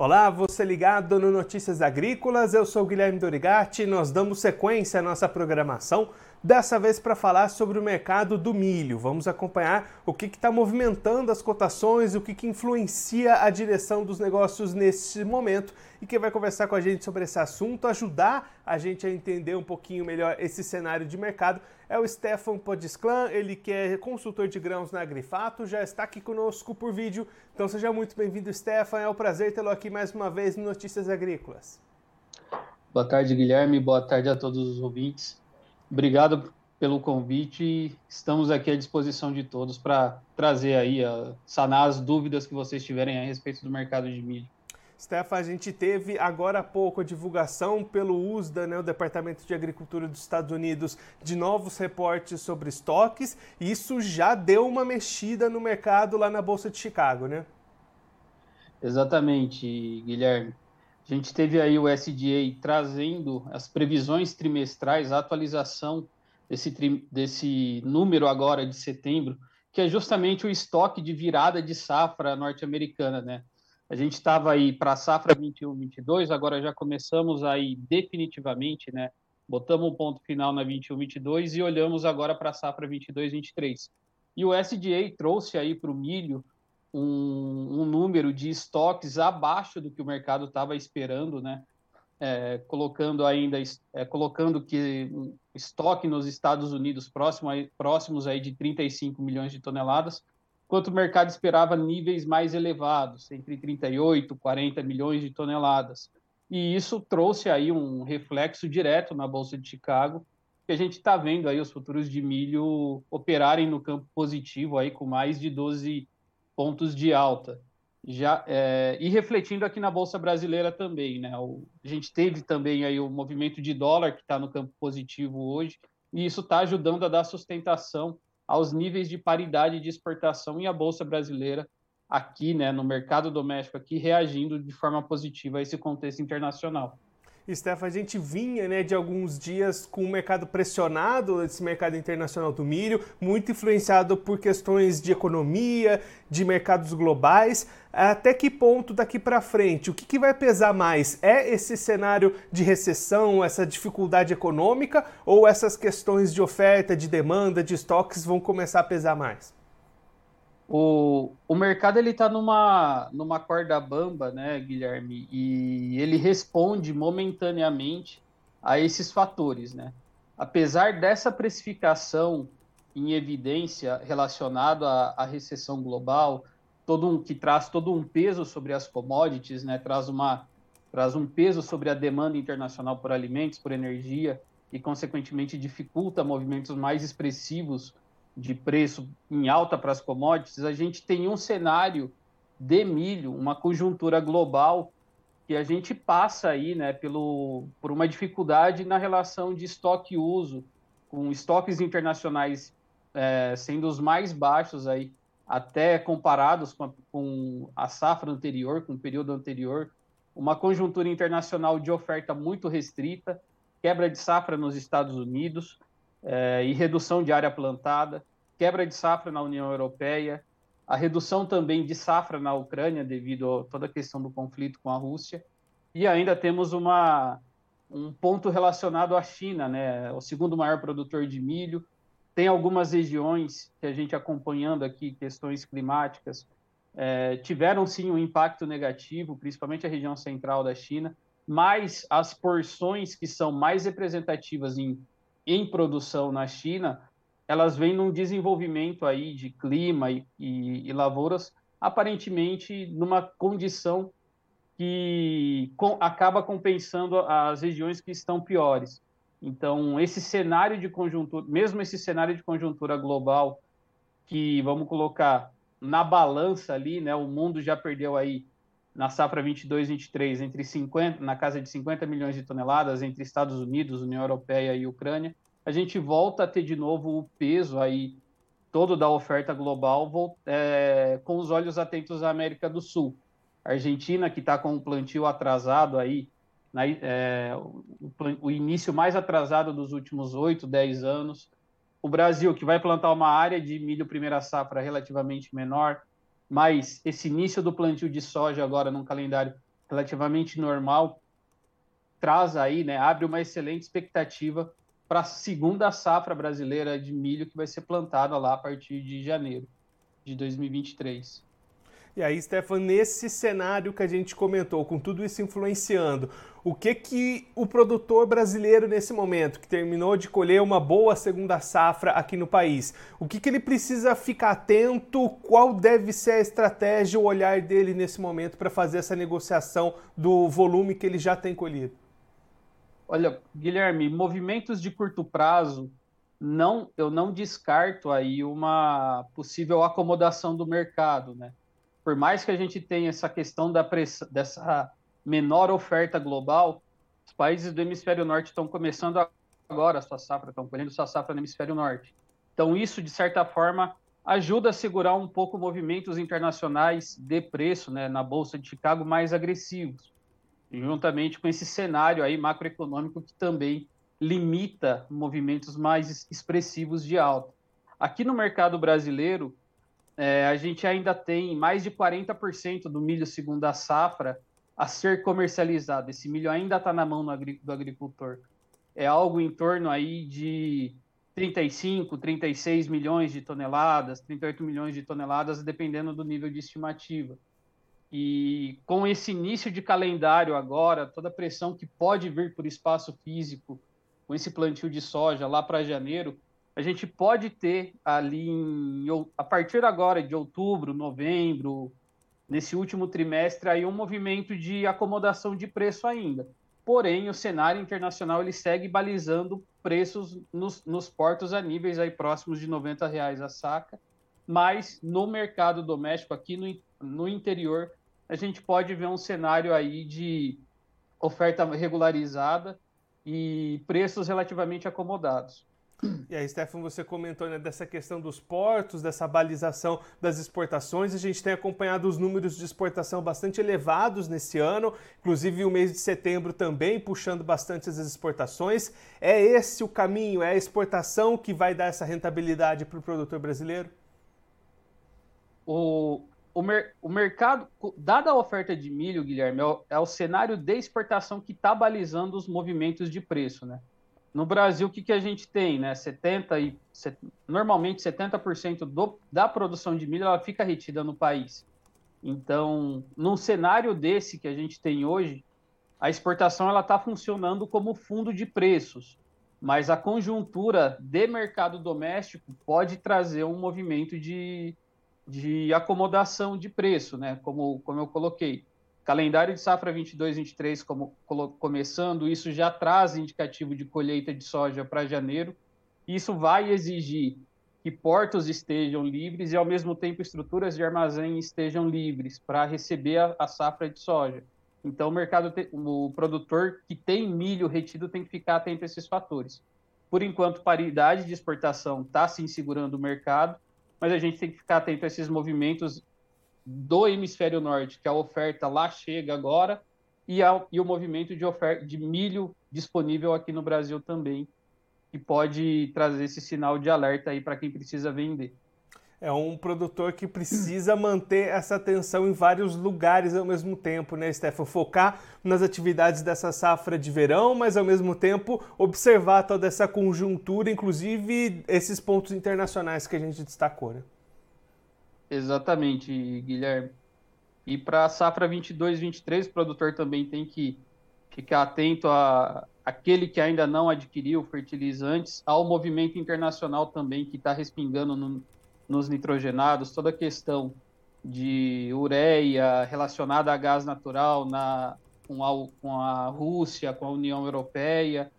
Olá, você ligado no Notícias Agrícolas, eu sou Guilherme Dorigatti, nós damos sequência à nossa programação, dessa vez para falar sobre o mercado do milho. Vamos acompanhar o que está movimentando as cotações, o que, que influencia a direção dos negócios nesse momento. E quem vai conversar com a gente sobre esse assunto, ajudar a gente a entender um pouquinho melhor esse cenário de mercado, é o Stefan Podisclan, ele que é consultor de grãos na Agrifato, já está aqui conosco por vídeo. Então seja muito bem-vindo, Stefan. É um prazer tê-lo aqui mais uma vez no Notícias Agrícolas. Boa tarde, Guilherme. Boa tarde a todos os ouvintes. Obrigado pelo convite. Estamos aqui à disposição de todos para trazer aí, a, sanar as dúvidas que vocês tiverem a respeito do mercado de milho. Stefan, a gente teve agora há pouco a divulgação pelo USDA, né, o Departamento de Agricultura dos Estados Unidos, de novos reportes sobre estoques, e isso já deu uma mexida no mercado lá na Bolsa de Chicago, né? Exatamente, Guilherme. A gente teve aí o SDA trazendo as previsões trimestrais, a atualização desse, desse número agora de setembro, que é justamente o estoque de virada de safra norte-americana, né? A gente estava aí para a safra 21-22, agora já começamos aí definitivamente, né? Botamos um ponto final na 21-22 e olhamos agora para a safra 22-23. E o SDA trouxe aí para o milho um, um, número de estoques abaixo do que o mercado estava esperando, né? É, colocando ainda é, colocando que estoque nos Estados Unidos próximo, próximos aí de 35 milhões de toneladas enquanto o mercado esperava níveis mais elevados, entre 38 e 40 milhões de toneladas. E isso trouxe aí um reflexo direto na Bolsa de Chicago, que a gente está vendo aí os futuros de milho operarem no campo positivo aí com mais de 12 pontos de alta. Já, é, e refletindo aqui na Bolsa Brasileira também, né? O, a gente teve também aí o movimento de dólar que está no campo positivo hoje, e isso está ajudando a dar sustentação aos níveis de paridade de exportação e a bolsa brasileira aqui, né, no mercado doméstico aqui reagindo de forma positiva a esse contexto internacional. Stefan, a gente vinha né, de alguns dias com o mercado pressionado, esse mercado internacional do milho, muito influenciado por questões de economia, de mercados globais. Até que ponto daqui para frente? O que, que vai pesar mais? É esse cenário de recessão, essa dificuldade econômica, ou essas questões de oferta, de demanda, de estoques vão começar a pesar mais? O, o mercado ele está numa, numa corda bamba, né, Guilherme? E ele responde momentaneamente a esses fatores, né? Apesar dessa precificação em evidência relacionada à, à recessão global, todo um, que traz todo um peso sobre as commodities, né? Traz uma traz um peso sobre a demanda internacional por alimentos, por energia e consequentemente dificulta movimentos mais expressivos de preço em alta para as commodities, a gente tem um cenário de milho, uma conjuntura global que a gente passa aí, né, pelo, por uma dificuldade na relação de estoque e uso, com estoques internacionais é, sendo os mais baixos aí, até comparados com a, com a safra anterior, com o período anterior, uma conjuntura internacional de oferta muito restrita, quebra de safra nos Estados Unidos, é, e redução de área plantada, quebra de safra na União Europeia, a redução também de safra na Ucrânia devido a toda a questão do conflito com a Rússia, e ainda temos uma, um ponto relacionado à China, né, o segundo maior produtor de milho, tem algumas regiões que a gente acompanhando aqui, questões climáticas, é, tiveram sim um impacto negativo, principalmente a região central da China, mas as porções que são mais representativas em em produção na China, elas vêm num desenvolvimento aí de clima e, e, e lavouras, aparentemente numa condição que com, acaba compensando as regiões que estão piores. Então, esse cenário de conjuntura, mesmo esse cenário de conjuntura global, que vamos colocar na balança ali, né, o mundo já perdeu aí na safra 22-23 entre 50, na casa de 50 milhões de toneladas entre Estados Unidos, União Europeia e Ucrânia, a gente volta a ter de novo o peso aí todo da oferta global é, com os olhos atentos à América do Sul. A Argentina, que está com um plantio atrasado aí, na, é, o, o, início mais atrasado dos últimos 8, 10 anos. O Brasil, que vai plantar uma área de milho primeira safra relativamente menor, mas esse início do plantio de soja agora num calendário relativamente normal, traz aí, né, abre uma excelente expectativa para a segunda safra brasileira de milho que vai ser plantada lá a partir de janeiro de 2023. E aí, Stefan, nesse cenário que a gente comentou, com tudo isso influenciando, o que que o produtor brasileiro nesse momento, que terminou de colher uma boa segunda safra aqui no país, o que que ele precisa ficar atento? Qual deve ser a estratégia, o olhar dele nesse momento para fazer essa negociação do volume que ele já tem colhido? Olha, Guilherme, movimentos de curto prazo, não, eu não descarto aí uma possível acomodação do mercado, né? por mais que a gente tenha essa questão da pressa, dessa menor oferta global, os países do hemisfério norte estão começando agora a sua safra, estão colhendo sua safra no hemisfério norte. Então, isso, de certa forma, ajuda a segurar um pouco movimentos internacionais de preço né, na Bolsa de Chicago mais agressivos, juntamente com esse cenário aí macroeconômico que também limita movimentos mais expressivos de alta. Aqui no mercado brasileiro, é, a gente ainda tem mais de 40% do milho segunda safra a ser comercializado. Esse milho ainda está na mão do agricultor. É algo em torno aí de 35, 36 milhões de toneladas, 38 milhões de toneladas, dependendo do nível de estimativa. E com esse início de calendário agora, toda a pressão que pode vir por espaço físico, com esse plantio de soja lá para janeiro, a gente pode ter ali, em, a partir agora de outubro, novembro, nesse último trimestre, aí um movimento de acomodação de preço ainda. Porém, o cenário internacional ele segue balizando preços nos, nos portos a níveis aí próximos de 90 reais a saca, mas no mercado doméstico, aqui no, no interior, a gente pode ver um cenário aí de oferta regularizada e preços relativamente acomodados. E aí, Stefan, você comentou né, dessa questão dos portos, dessa balização das exportações. A gente tem acompanhado os números de exportação bastante elevados nesse ano, inclusive o mês de setembro também puxando bastante as exportações. É esse o caminho? É a exportação que vai dar essa rentabilidade para o produtor brasileiro? O, o, mer, o mercado, dada a oferta de milho, Guilherme, é o, é o cenário de exportação que está balizando os movimentos de preço, né? No Brasil, o que, que a gente tem? Né? 70 e, normalmente 70% do, da produção de milho ela fica retida no país. Então, num cenário desse que a gente tem hoje, a exportação ela está funcionando como fundo de preços, mas a conjuntura de mercado doméstico pode trazer um movimento de, de acomodação de preço, né? como, como eu coloquei. Calendário de safra 22-23 como começando, isso já traz indicativo de colheita de soja para janeiro. Isso vai exigir que portos estejam livres e, ao mesmo tempo, estruturas de armazém estejam livres para receber a, a, safra de soja. Então, o mercado, o produtor que tem milho retido tem que ficar atento a esses fatores. Por enquanto, paridade de exportação está se segurando o mercado, mas a gente tem que ficar atento a esses movimentos do hemisfério norte, que a oferta lá chega agora, e, a, e o movimento de, oferta, de milho disponível aqui no Brasil também, que pode trazer esse sinal de alerta aí para quem precisa vender. É um produtor que precisa manter essa atenção em vários lugares ao mesmo tempo, né, Stefan? Focar nas atividades dessa safra de verão, mas ao mesmo tempo observar toda essa conjuntura, inclusive esses pontos internacionais que a gente destacou, né? Exatamente, Guilherme. E para a safra 22, 23, o produtor também tem que ficar atento a aquele que ainda não adquiriu fertilizantes, ao movimento internacional também que está respingando no, nos nitrogenados, toda a questão de ureia relacionada a gás natural na, com, a, com a Rússia, com a União Europeia.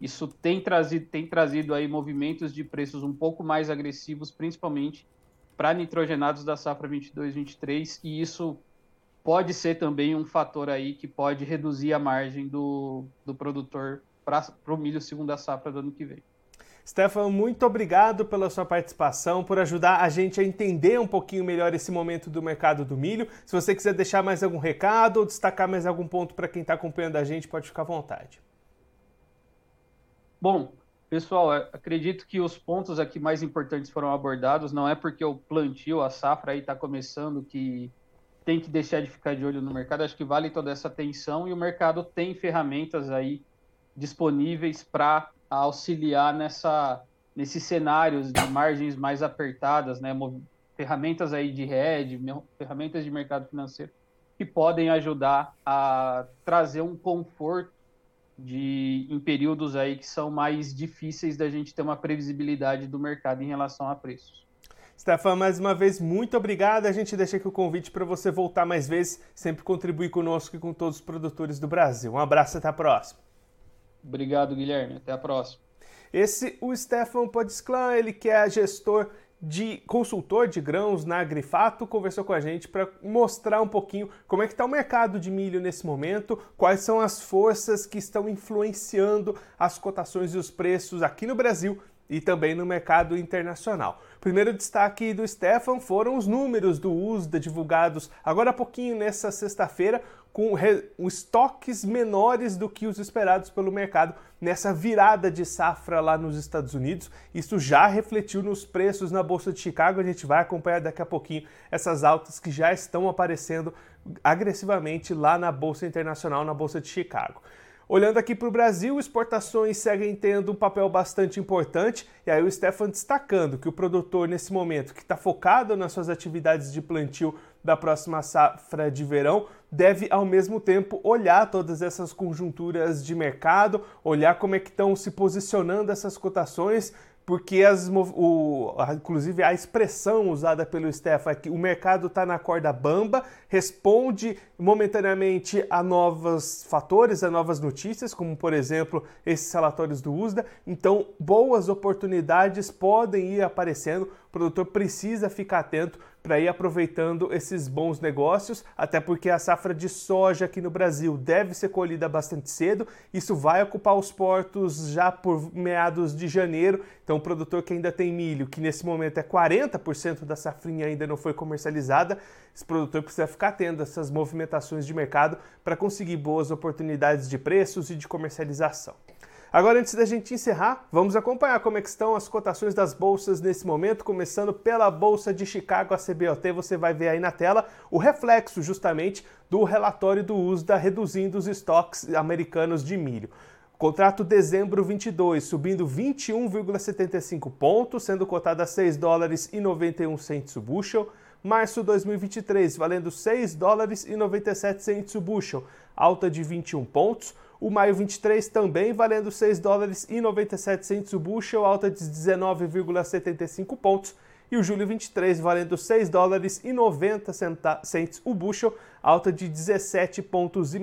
Isso tem trazido, tem trazido aí movimentos de preços um pouco mais agressivos, principalmente para nitrogenados da safra 22-23 e isso pode ser também um fator aí que pode reduzir a margem do, do produtor para o milho segunda safra do ano que vem. Stefan, muito obrigado pela sua participação, por ajudar a gente a entender um pouquinho melhor esse momento do mercado do milho. Se você quiser deixar mais algum recado ou destacar mais algum ponto para quem está acompanhando a gente, pode ficar à vontade. Bom, Pessoal, é, acredito que os pontos aqui mais importantes foram abordados. Não é porque o plantio, a safra aí está começando que tem que deixar de ficar de olho no mercado. Acho que vale toda essa atenção e o mercado tem ferramentas aí disponíveis para auxiliar nessa, nesses cenários de margens mais apertadas, né? Ferramentas aí de hedge, ferramentas de mercado financeiro que podem ajudar a trazer um conforto de em períodos aí que são mais difíceis da gente ter uma previsibilidade do mercado em relação a preços. Stefan, mais uma vez, muito obrigado. A gente deixa aqui o convite para você voltar mais vezes, sempre contribuir conosco e com todos os produtores do Brasil. Um abraço, até a próxima. Obrigado, Guilherme. Até a próxima. Esse, o Stefan Podesclan, ele que é gestor de consultor de grãos na Agrifato, conversou com a gente para mostrar um pouquinho como é que está o mercado de milho nesse momento, quais são as forças que estão influenciando as cotações e os preços aqui no Brasil e também no mercado internacional. Primeiro destaque do Stefan foram os números do USDA divulgados agora há pouquinho nessa sexta-feira, com estoques menores do que os esperados pelo mercado nessa virada de safra lá nos Estados Unidos. Isso já refletiu nos preços na Bolsa de Chicago. A gente vai acompanhar daqui a pouquinho essas altas que já estão aparecendo agressivamente lá na Bolsa Internacional, na Bolsa de Chicago. Olhando aqui para o Brasil, exportações seguem tendo um papel bastante importante, e aí o Stefan destacando que o produtor, nesse momento, que está focado nas suas atividades de plantio da próxima safra de verão, deve ao mesmo tempo olhar todas essas conjunturas de mercado, olhar como é que estão se posicionando essas cotações, porque as, o, inclusive a expressão usada pelo Stefan é que o mercado está na corda bamba, responde momentaneamente a novos fatores, a novas notícias, como por exemplo esses relatórios do USDA. Então, boas oportunidades podem ir aparecendo. O produtor precisa ficar atento para ir aproveitando esses bons negócios, até porque a safra de soja aqui no Brasil deve ser colhida bastante cedo. Isso vai ocupar os portos já por meados de janeiro. Então, o produtor que ainda tem milho, que nesse momento é 40% da safrinha ainda não foi comercializada, esse produtor precisa ficar tendo essas movimentações de mercado para conseguir boas oportunidades de preços e de comercialização. Agora, antes da gente encerrar, vamos acompanhar como é estão as cotações das bolsas nesse momento, começando pela Bolsa de Chicago, a CBOT, você vai ver aí na tela o reflexo justamente do relatório do USDA reduzindo os estoques americanos de milho. Contrato dezembro 22 subindo 21,75 pontos, sendo cotado a 6 dólares e 91 centos o bushel. Março 2023 valendo 6 dólares e 97 centos o bushel, alta de 21 pontos. O maio 23 também valendo 6 dólares e 97 centos o bushel, alta de 19,75 pontos. E o julho 23 valendo 6 dólares e 90 centos o bushel, alta de 17 pontos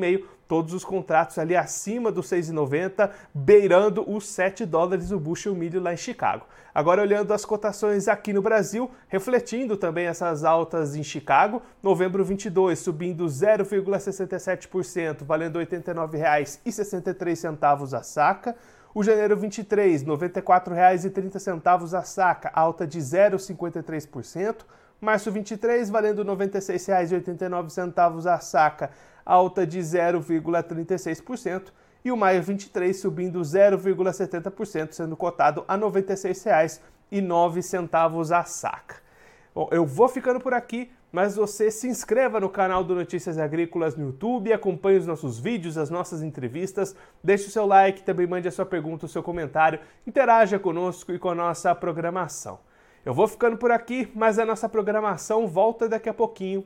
todos os contratos ali acima dos 6,90, beirando os 7 dólares o bushel milho lá em Chicago. Agora olhando as cotações aqui no Brasil, refletindo também essas altas em Chicago, novembro 22 subindo 0,67%, valendo R$ 89,63 a saca. O janeiro 23, R$ 94,30 a saca, alta de 0,53%. Março 23, valendo R$ 96,89 a saca, alta de 0,36%, e o maio 23 subindo 0,70%, sendo cotado a R$ 96,09 a saca. Bom, eu vou ficando por aqui, mas você se inscreva no canal do Notícias Agrícolas no YouTube, acompanhe os nossos vídeos, as nossas entrevistas, deixe o seu like, também mande a sua pergunta, o seu comentário, interaja conosco e com a nossa programação. Eu vou ficando por aqui, mas a nossa programação volta daqui a pouquinho